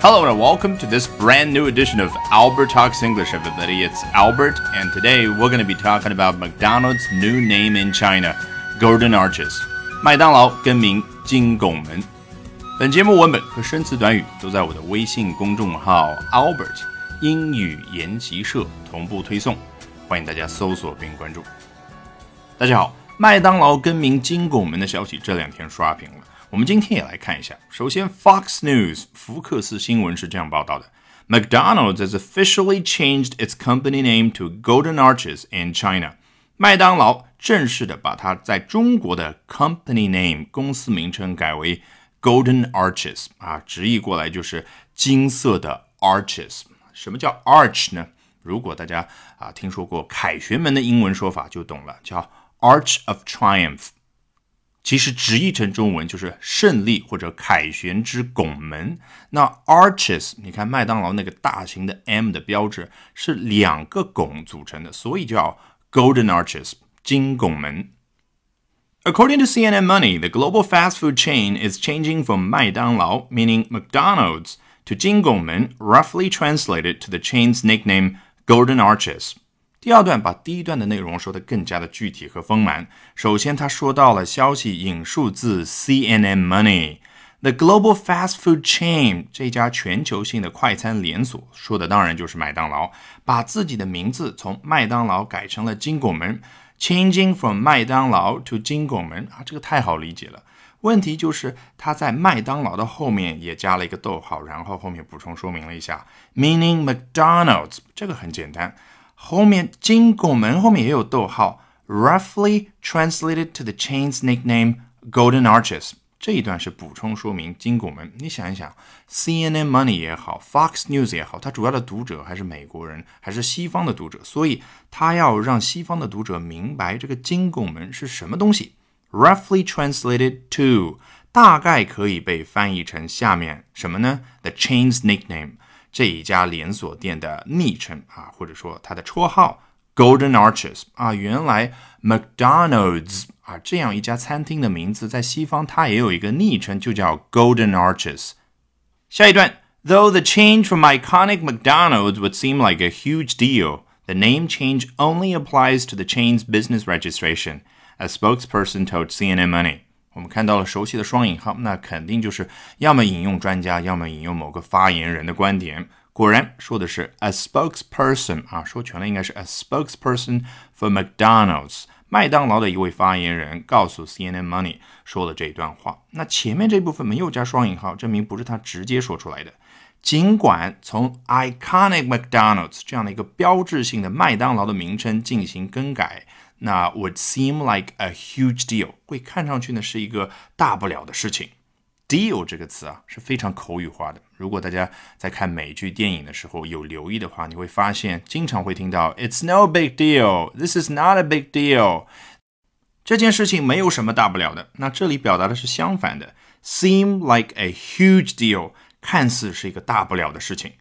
Hello and welcome to this brand new edition of Albert Talks English, everybody. It's Albert, and today we're going to be talking about McDonald's new name in China, Golden Arches. 麦当劳更名金拱门。本节目文本和生词短语都在我的微信公众号 Albert 英语研习社同步推送，欢迎大家搜索并关注。大家好，麦当劳更名金拱门的消息这两天刷屏了。 我们今天也来看一下。首先，Fox News 福克斯新闻是这样报道的：McDonald's has officially changed its company name to Golden Arches in China。麦当劳正式的把它在中国的 company name 公司名称改为 Golden Arches 啊，直译过来就是金色的 arches。什么叫 arch 呢？如果大家啊听说过凯旋门的英文说法就懂了，叫 Arch of Triumph。其实直译成中文就是胜利或者凯旋之拱门。那 arches，你看麦当劳那个大型的 M 的标志是两个拱组成的，所以叫 Golden Arches 金拱门。According to CNN Money, the global fast food chain is changing from 麦当劳 meaning McDonald's to 金拱门 roughly translated to the chain's nickname Golden Arches. 第二段把第一段的内容说得更加的具体和丰满。首先，他说到了消息引述自 CNN Money，The global fast food chain 这家全球性的快餐连锁，说的当然就是麦当劳，把自己的名字从麦当劳改成了金拱门，changing from 麦当劳 to 金拱门啊，这个太好理解了。问题就是他在麦当劳的后面也加了一个逗号，然后后面补充说明了一下，meaning McDonald's，这个很简单。后面金拱门后面也有逗号，roughly translated to the chain's nickname Golden Arches。这一段是补充说明金拱门。你想一想，CNN Money 也好，Fox News 也好，它主要的读者还是美国人，还是西方的读者，所以它要让西方的读者明白这个金拱门是什么东西。Roughly translated to，大概可以被翻译成下面什么呢？The chain's nickname。这一家连锁店的昵称啊，或者说它的绰号 Golden Arches 啊，原来 McDonald's 啊这样一家餐厅的名字，在西方它也有一个昵称，就叫 Golden Arches。下一段，Though the change from iconic McDonald's would seem like a huge deal, the name change only applies to the chain's business registration, a spokesperson told CNN Money. 我们看到了熟悉的双引号，那肯定就是要么引用专家，要么引用某个发言人的观点。果然说的是 a spokesperson 啊，说全了应该是 a spokesperson for McDonald's，麦当劳的一位发言人告诉 CNN Money 说了这一段话。那前面这部分没有加双引号，证明不是他直接说出来的。尽管从 iconic McDonald's 这样的一个标志性的麦当劳的名称进行更改。那 would seem like a huge deal，会看上去呢是一个大不了的事情。deal 这个词啊是非常口语化的。如果大家在看美剧、电影的时候有留意的话，你会发现经常会听到 "It's no big deal", "This is not a big deal"，这件事情没有什么大不了的。那这里表达的是相反的，seem like a huge deal，看似是一个大不了的事情。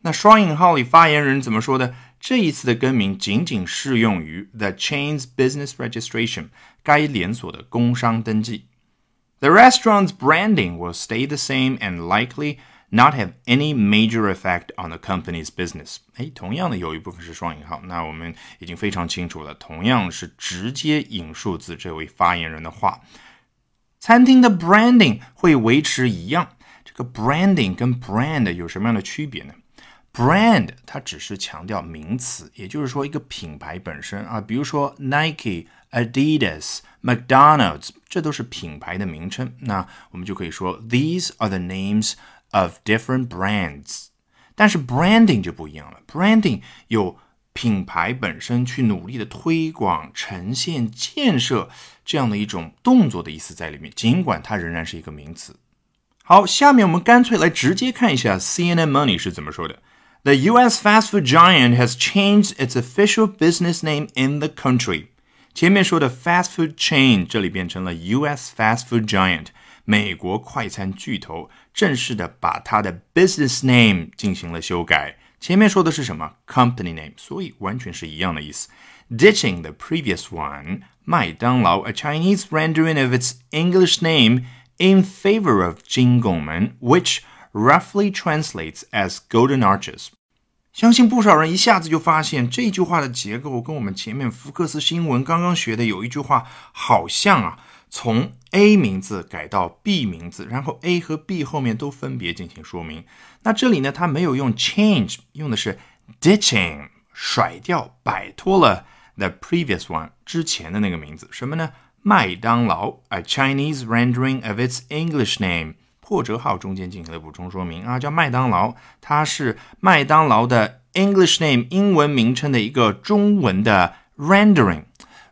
那双引号里发言人怎么说的？这一次的更名仅仅适用于 the chain's business registration，该连锁的工商登记。The restaurant's branding will stay the same and likely not have any major effect on the company's business。哎，同样的有一部分是双引号，那我们已经非常清楚了，同样是直接引述自这位发言人的话。餐厅的 branding 会维持一样。这个 branding 跟 brand 有什么样的区别呢？Brand 它只是强调名词，也就是说一个品牌本身啊，比如说 Nike、Adidas、McDonald's，这都是品牌的名称。那我们就可以说 These are the names of different brands。但是 branding 就不一样了，branding 有品牌本身去努力的推广、呈现、建设这样的一种动作的意思在里面，尽管它仍然是一个名词。好，下面我们干脆来直接看一下 CNN Money 是怎么说的。The U.S. fast food giant has changed its official business name in the country. 前面说的 fast food chain 这里变成了 U.S. fast food giant，美国快餐巨头正式的把它的 business name 进行了修改。前面说的是什么 company name，所以完全是一样的意思。Ditching the previous one，麦当劳 a Chinese rendering of its English name in favor of 金拱门，which roughly translates as golden arches。相信不少人一下子就发现这句话的结构跟我们前面福克斯新闻刚刚学的有一句话好像啊。从 A 名字改到 B 名字，然后 A 和 B 后面都分别进行说明。那这里呢，它没有用 change，用的是 ditching，甩掉，摆脱了 the previous one 之前的那个名字，什么呢？麦当劳，a Chinese rendering of its English name。破折号中间进行了补充说明啊，叫麦当劳，它是麦当劳的 English name 英文名称的一个中文的 rendering。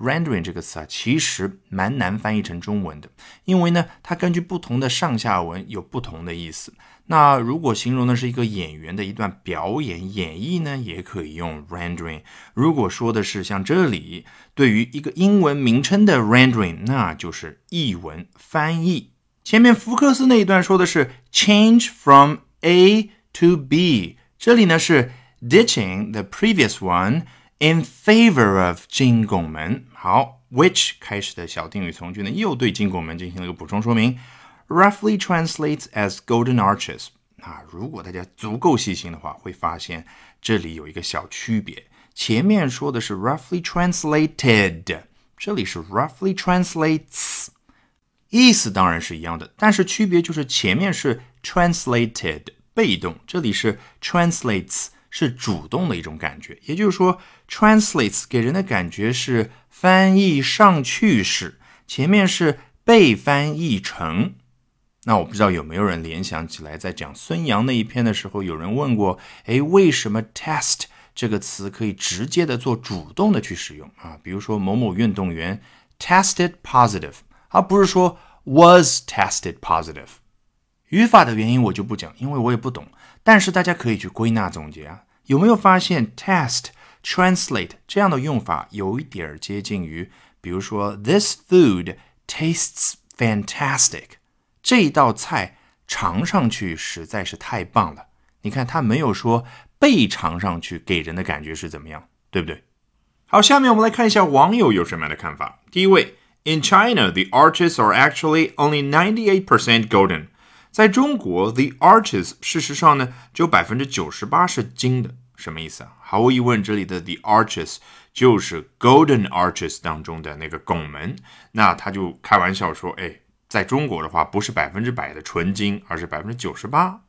rendering 这个词啊，其实蛮难翻译成中文的，因为呢，它根据不同的上下文有不同的意思。那如果形容的是一个演员的一段表演演绎呢，也可以用 rendering。如果说的是像这里对于一个英文名称的 rendering，那就是译文翻译。前面福克斯那一段说的是 change from A to B，这里呢是 ditching the previous one in favor of 金拱门。好，which 开始的小定语从句呢又对金拱门进行了一个补充说明，roughly translates as golden arches。啊，如果大家足够细心的话，会发现这里有一个小区别，前面说的是 roughly translated，这里是 roughly translates。意思当然是一样的，但是区别就是前面是 translated 被动，这里是 translates 是主动的一种感觉。也就是说，translates 给人的感觉是翻译上去式，前面是被翻译成。那我不知道有没有人联想起来，在讲孙杨那一篇的时候，有人问过：哎，为什么 test 这个词可以直接的做主动的去使用啊？比如说某某运动员 tested positive。而不是说 was tested positive。语法的原因我就不讲，因为我也不懂。但是大家可以去归纳总结啊，有没有发现 test、translate 这样的用法有一点接近于，比如说 this food tastes fantastic，这道菜尝上去实在是太棒了。你看，它没有说被尝上去给人的感觉是怎么样，对不对？好，下面我们来看一下网友有什么样的看法。第一位。In China, the arches are actually only 98% golden. 在中国，the arches 事实上呢，只有百分之九十八是金的。什么意思啊？毫无疑问，这里的 the arches 就是 golden arches 当中的那个拱门。那他就开玩笑说，哎，在中国的话，不是百分之百的纯金，而是百分之九十八。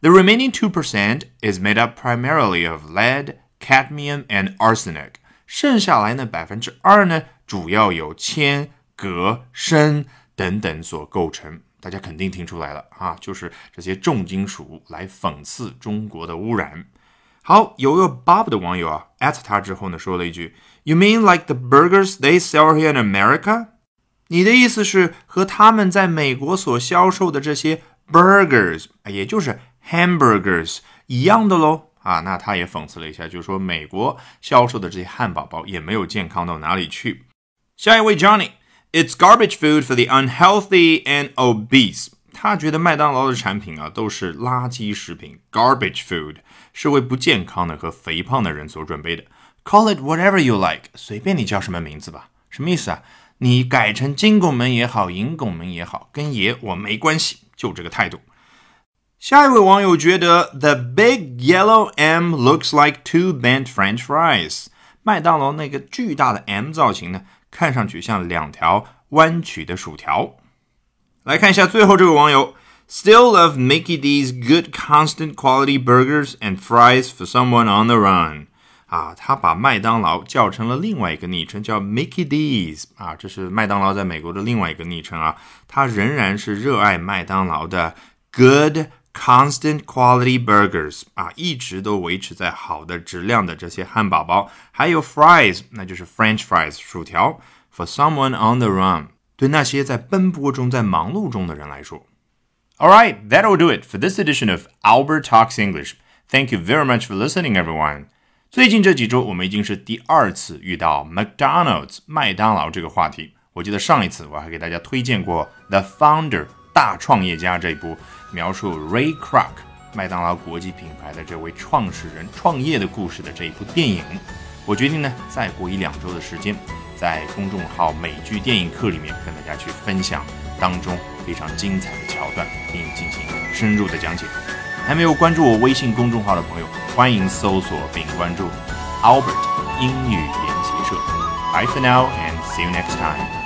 The remaining two percent is made up primarily of lead, cadmium, and arsenic. 剩下来呢，百分之二呢，主要有铅。 镉、砷等等所构成，大家肯定听出来了啊，就是这些重金属来讽刺中国的污染。好，有个 Bob 的网友啊，at 他之后呢，说了一句：“You mean like the burgers they sell here in America？” 你的意思是和他们在美国所销售的这些 burgers，也就是 hamburgers 一样的喽？啊，那他也讽刺了一下，就说美国销售的这些汉堡包也没有健康到哪里去。下一位 Johnny。It's garbage food for the unhealthy and obese。他觉得麦当劳的产品啊都是垃圾食品，garbage food 是为不健康的和肥胖的人所准备的。Call it whatever you like，随便你叫什么名字吧。什么意思啊？你改成金拱门也好，银拱门也好，跟爷我没关系，就这个态度。下一位网友觉得 The big yellow M looks like two bent French fries。麦当劳那个巨大的 M 造型呢？看上去像两条弯曲的薯条。来看一下最后这个网友，Still love Mickey D's good constant quality burgers and fries for someone on the run。啊，他把麦当劳叫成了另外一个昵称，叫 Mickey D's。啊，这是麦当劳在美国的另外一个昵称啊。他仍然是热爱麦当劳的 good。Constant quality burgers 啊，一直都维持在好的质量的这些汉堡包，还有 fries，那就是 French fries 薯条。For someone on the run，对那些在奔波中、在忙碌中的人来说。All right, that will do it for this edition of Albert Talks English. Thank you very much for listening, everyone. 最近这几周，我们已经是第二次遇到 McDonald's 麦当劳这个话题。我记得上一次我还给大家推荐过 The Founder 大创业家这部。描述 Ray Kroc 麦当劳国际品牌的这位创始人创业的故事的这一部电影，我决定呢，再过一两周的时间，在公众号美剧电影课里面跟大家去分享当中非常精彩的桥段，并进行深入的讲解。还没有关注我微信公众号的朋友，欢迎搜索并关注 Albert 英语研习社。Bye for now and see you next time.